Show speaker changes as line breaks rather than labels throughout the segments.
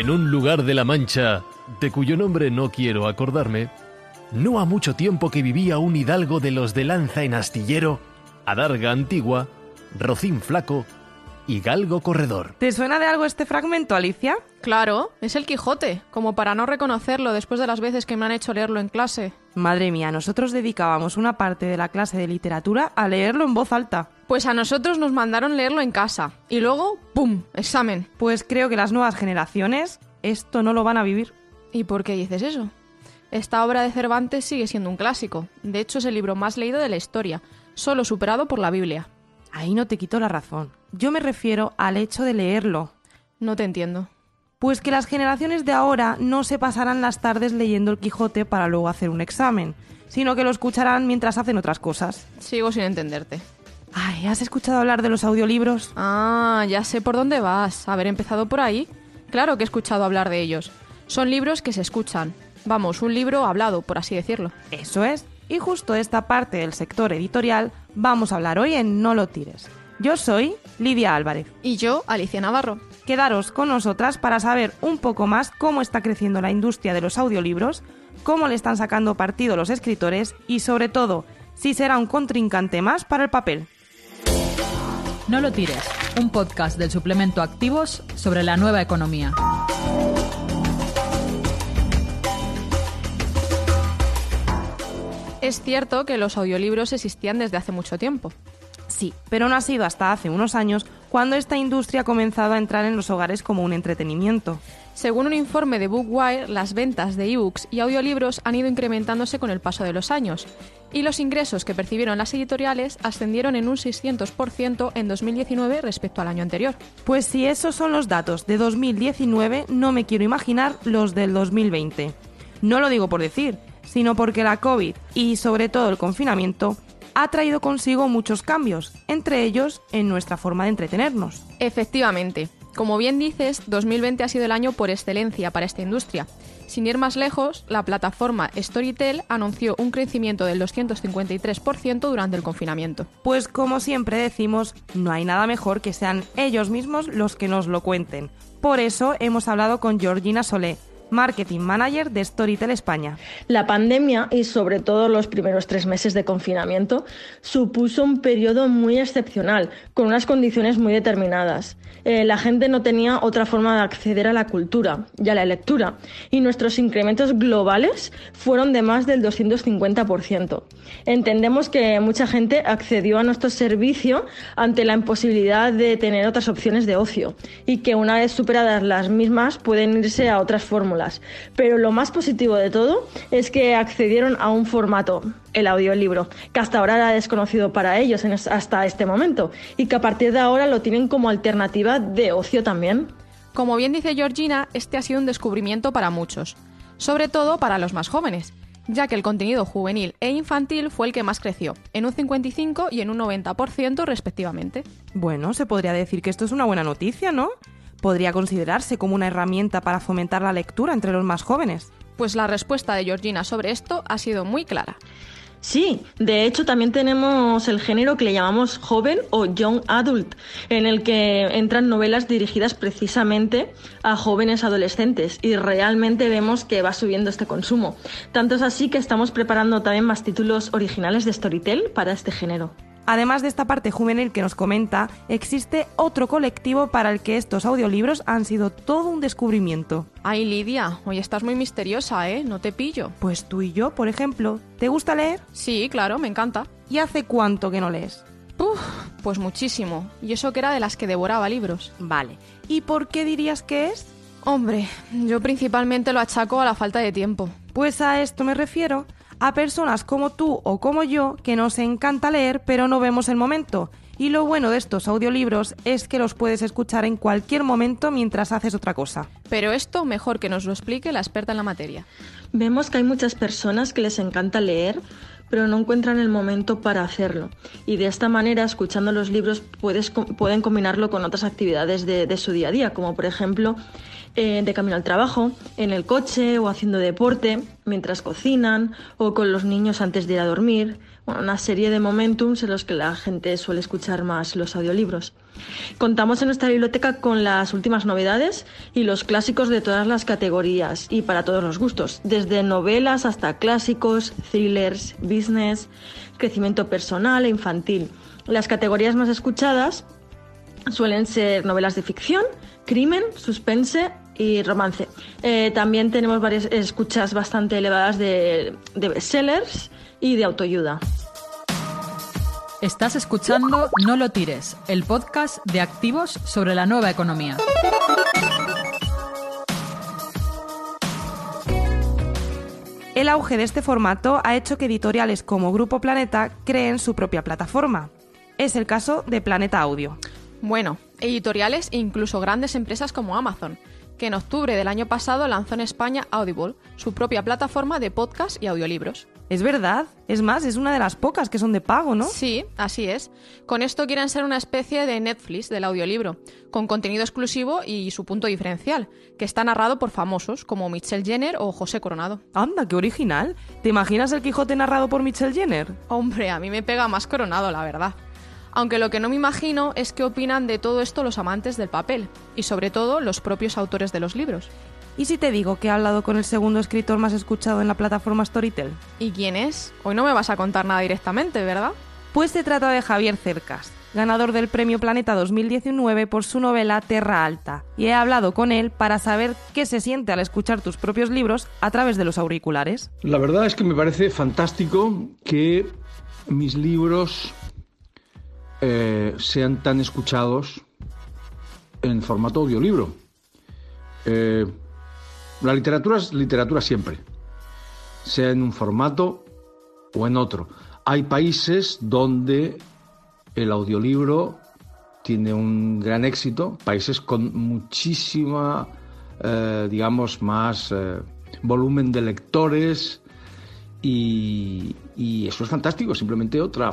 En un lugar de la Mancha, de cuyo nombre no quiero acordarme, no ha mucho tiempo que vivía un hidalgo de los de lanza en astillero, adarga antigua, rocín flaco y galgo corredor.
¿Te suena de algo este fragmento, Alicia?
Claro, es el Quijote, como para no reconocerlo después de las veces que me han hecho leerlo en clase.
Madre mía, nosotros dedicábamos una parte de la clase de literatura a leerlo en voz alta.
Pues a nosotros nos mandaron leerlo en casa. Y luego, ¡pum! Examen.
Pues creo que las nuevas generaciones esto no lo van a vivir.
¿Y por qué dices eso? Esta obra de Cervantes sigue siendo un clásico. De hecho, es el libro más leído de la historia, solo superado por la Biblia.
Ahí no te quito la razón. Yo me refiero al hecho de leerlo.
No te entiendo.
Pues que las generaciones de ahora no se pasarán las tardes leyendo el Quijote para luego hacer un examen, sino que lo escucharán mientras hacen otras cosas.
Sigo sin entenderte.
Ay, ¿has escuchado hablar de los audiolibros?
Ah, ya sé por dónde vas. Haber empezado por ahí. Claro que he escuchado hablar de ellos. Son libros que se escuchan. Vamos, un libro hablado, por así decirlo.
Eso es. Y justo esta parte del sector editorial vamos a hablar hoy en No lo tires. Yo soy Lidia Álvarez.
Y yo, Alicia Navarro.
Quedaros con nosotras para saber un poco más cómo está creciendo la industria de los audiolibros, cómo le están sacando partido los escritores y sobre todo, si será un contrincante más para el papel.
No lo tires, un podcast del suplemento Activos sobre la nueva economía.
Es cierto que los audiolibros existían desde hace mucho tiempo.
Sí, pero no ha sido hasta hace unos años cuando esta industria ha comenzado a entrar en los hogares como un entretenimiento.
Según un informe de Bookwire, las ventas de ebooks y audiolibros han ido incrementándose con el paso de los años, y los ingresos que percibieron las editoriales ascendieron en un 600% en 2019 respecto al año anterior.
Pues si esos son los datos de 2019, no me quiero imaginar los del 2020. No lo digo por decir, sino porque la COVID y sobre todo el confinamiento ha traído consigo muchos cambios, entre ellos en nuestra forma de entretenernos.
Efectivamente. Como bien dices, 2020 ha sido el año por excelencia para esta industria. Sin ir más lejos, la plataforma Storytel anunció un crecimiento del 253% durante el confinamiento.
Pues como siempre decimos, no hay nada mejor que sean ellos mismos los que nos lo cuenten. Por eso hemos hablado con Georgina Solé, Marketing Manager de Storytel España.
La pandemia y sobre todo los primeros tres meses de confinamiento supuso un periodo muy excepcional, con unas condiciones muy determinadas. Eh, la gente no tenía otra forma de acceder a la cultura y a la lectura, y nuestros incrementos globales fueron de más del 250%. Entendemos que mucha gente accedió a nuestro servicio ante la imposibilidad de tener otras opciones de ocio, y que una vez superadas las mismas pueden irse a otras fórmulas pero lo más positivo de todo es que accedieron a un formato, el audiolibro, que hasta ahora era desconocido para ellos hasta este momento y que a partir de ahora lo tienen como alternativa de ocio también.
Como bien dice Georgina, este ha sido un descubrimiento para muchos, sobre todo para los más jóvenes, ya que el contenido juvenil e infantil fue el que más creció, en un 55 y en un 90% respectivamente.
Bueno, se podría decir que esto es una buena noticia, ¿no? Podría considerarse como una herramienta para fomentar la lectura entre los más jóvenes?
Pues la respuesta de Georgina sobre esto ha sido muy clara.
Sí, de hecho también tenemos el género que le llamamos joven o young adult, en el que entran novelas dirigidas precisamente a jóvenes adolescentes y realmente vemos que va subiendo este consumo. Tanto es así que estamos preparando también más títulos originales de Storytel para este género.
Además de esta parte juvenil que nos comenta, existe otro colectivo para el que estos audiolibros han sido todo un descubrimiento.
Ay, Lidia, hoy estás muy misteriosa, ¿eh? No te pillo.
Pues tú y yo, por ejemplo. ¿Te gusta leer?
Sí, claro, me encanta.
¿Y hace cuánto que no lees?
Uf, pues muchísimo. Y eso que era de las que devoraba libros.
Vale. ¿Y por qué dirías que es?
Hombre, yo principalmente lo achaco a la falta de tiempo.
Pues a esto me refiero a personas como tú o como yo que nos encanta leer pero no vemos el momento. Y lo bueno de estos audiolibros es que los puedes escuchar en cualquier momento mientras haces otra cosa.
Pero esto mejor que nos lo explique la experta en la materia.
Vemos que hay muchas personas que les encanta leer, pero no encuentran el momento para hacerlo. Y de esta manera, escuchando los libros, puedes, pueden combinarlo con otras actividades de, de su día a día, como por ejemplo eh, de camino al trabajo, en el coche o haciendo deporte, mientras cocinan o con los niños antes de ir a dormir. Una serie de momentums en los que la gente suele escuchar más los audiolibros. Contamos en nuestra biblioteca con las últimas novedades y los clásicos de todas las categorías y para todos los gustos, desde novelas hasta clásicos, thrillers, business, crecimiento personal e infantil. Las categorías más escuchadas suelen ser novelas de ficción, crimen, suspense y romance. Eh, también tenemos varias escuchas bastante elevadas de, de bestsellers y de autoayuda.
Estás escuchando No lo tires, el podcast de activos sobre la nueva economía.
El auge de este formato ha hecho que editoriales como Grupo Planeta creen su propia plataforma. Es el caso de Planeta Audio.
Bueno, editoriales e incluso grandes empresas como Amazon, que en octubre del año pasado lanzó en España Audible, su propia plataforma de podcast y audiolibros.
Es verdad, es más, es una de las pocas que son de pago, ¿no?
Sí, así es. Con esto quieren ser una especie de Netflix del audiolibro, con contenido exclusivo y su punto diferencial, que está narrado por famosos como Michelle Jenner o José Coronado.
Anda, qué original. ¿Te imaginas el Quijote narrado por Michelle Jenner?
Hombre, a mí me pega más Coronado, la verdad. Aunque lo que no me imagino es qué opinan de todo esto los amantes del papel, y sobre todo los propios autores de los libros.
¿Y si te digo que he hablado con el segundo escritor más escuchado en la plataforma Storytel?
¿Y quién es? Hoy no me vas a contar nada directamente, ¿verdad?
Pues se trata de Javier Cercas, ganador del Premio Planeta 2019 por su novela Terra Alta, y he hablado con él para saber qué se siente al escuchar tus propios libros a través de los auriculares.
La verdad es que me parece fantástico que mis libros eh, sean tan escuchados en formato audiolibro. Eh, la literatura es literatura siempre, sea en un formato o en otro. Hay países donde el audiolibro tiene un gran éxito, países con muchísima, eh, digamos, más volumen de lectores, y, eso es fantástico, simplemente otra,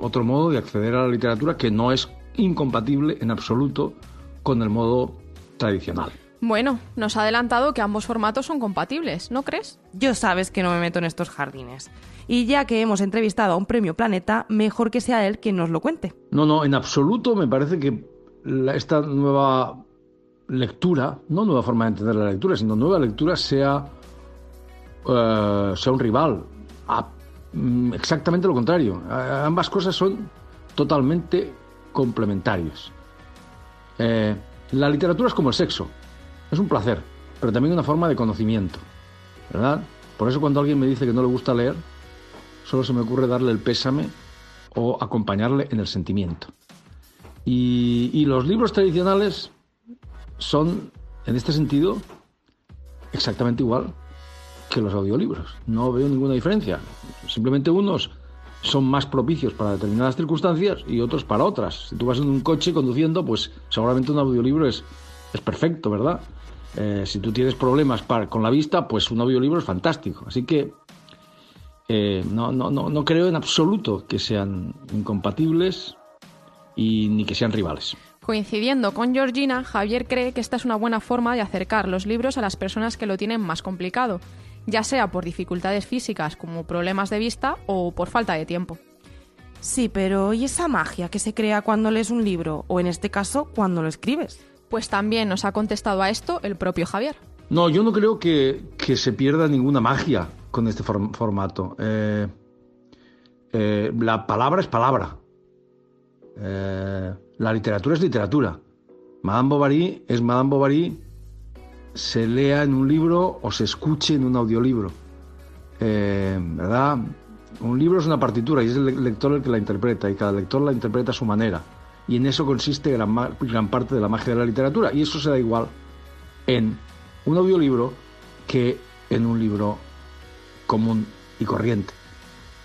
otro modo de acceder a la literatura que no es incompatible en absoluto con el modo tradicional.
Bueno, nos ha adelantado que ambos formatos son compatibles, ¿no crees?
Yo sabes que no me meto en estos jardines. Y ya que hemos entrevistado a un premio Planeta, mejor que sea él quien nos lo cuente.
No, no, en absoluto me parece que esta nueva lectura, no nueva forma de entender la lectura, sino nueva lectura sea eh, sea un rival. Mm, exactamente lo contrario. ambas cosas son totalmente complementarias. Eh, la literatura es como el sexo. Es un placer, pero también una forma de conocimiento. ¿Verdad? Por eso cuando alguien me dice que no le gusta leer, solo se me ocurre darle el pésame o acompañarle en el sentimiento. y los libros tradicionales son, en este sentido, exactamente igual que los audiolibros. No veo ninguna diferencia. Simplemente unos son más propicios para determinadas circunstancias y otros para otras. Si tú vas en un coche conduciendo, pues seguramente un audiolibro es, es perfecto, ¿verdad? Eh, si tú tienes problemas con la vista, pues un audiolibro es fantástico. Así que eh, no, no, no, no creo en absoluto que sean incompatibles y ni que sean rivales.
Coincidiendo con Georgina, Javier cree que esta es una buena forma de acercar los libros a las personas que lo tienen más complicado ya sea por dificultades físicas como problemas de vista o por falta de tiempo.
Sí, pero ¿y esa magia que se crea cuando lees un libro o en este caso cuando lo escribes?
Pues también nos ha contestado a esto el propio Javier.
No, yo no creo que, se pierda ninguna magia con este formato. Eh, eh, la palabra es palabra. Eh, la literatura es literatura. Madame Bovary es Madame Bovary se lea en un libro o se escuche en un audiolibro. Eh, ¿Verdad? Un libro es una partitura y es el lector el que la interpreta y cada lector la interpreta a su manera. Y en eso consiste gran, parte de la magia de la literatura. Y eso se da igual en un audiolibro que en un libro común y corriente.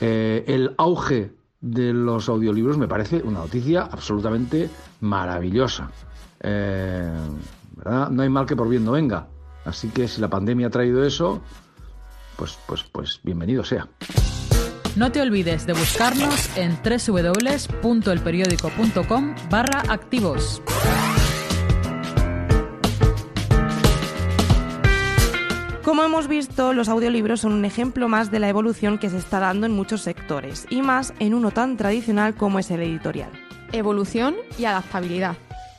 Eh, el auge de los audiolibros me parece una noticia absolutamente maravillosa. Eh, no hay mal que por bien no venga. Así que si la pandemia ha traído eso, pues, pues, pues bienvenido sea.
No te olvides de buscarnos en www.elperiódico.com barra activos.
Como hemos visto, los audiolibros son un ejemplo más de la evolución que se está dando en muchos sectores, y más en uno tan tradicional como es el editorial.
evolución y adaptabilidad,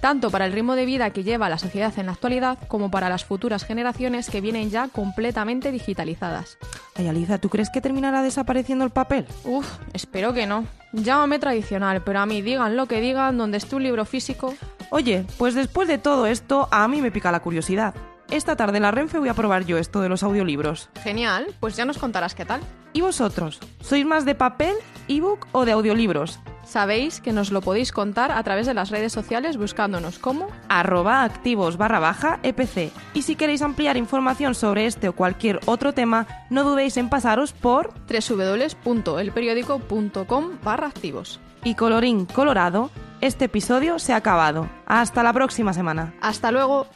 tanto para el ritmo de vida que lleva la sociedad en la actualidad como para las futuras generaciones que vienen ya completamente digitalizadas.
Ay, Aliza, ¿tú crees que terminará desapareciendo el papel?
Uf, espero que no. Llámame tradicional, pero a mí digan lo que digan, donde esté un libro físico.
Oye, pues después de todo esto, a mí me pica la curiosidad. Esta tarde en la Renfe voy a probar yo esto de los audiolibros.
Genial, pues ya nos contarás qué tal.
¿Y vosotros? ¿Sois más de papel, ebook o de audiolibros?
Sabéis que nos lo podéis contar a través de las redes sociales buscándonos como
arroba activos barra baja EPC. Y si queréis ampliar información sobre este o cualquier otro tema, no dudéis en pasaros por
www.elperiódico.com barra activos.
Y colorín colorado, este episodio se ha acabado. Hasta la próxima semana.
Hasta luego.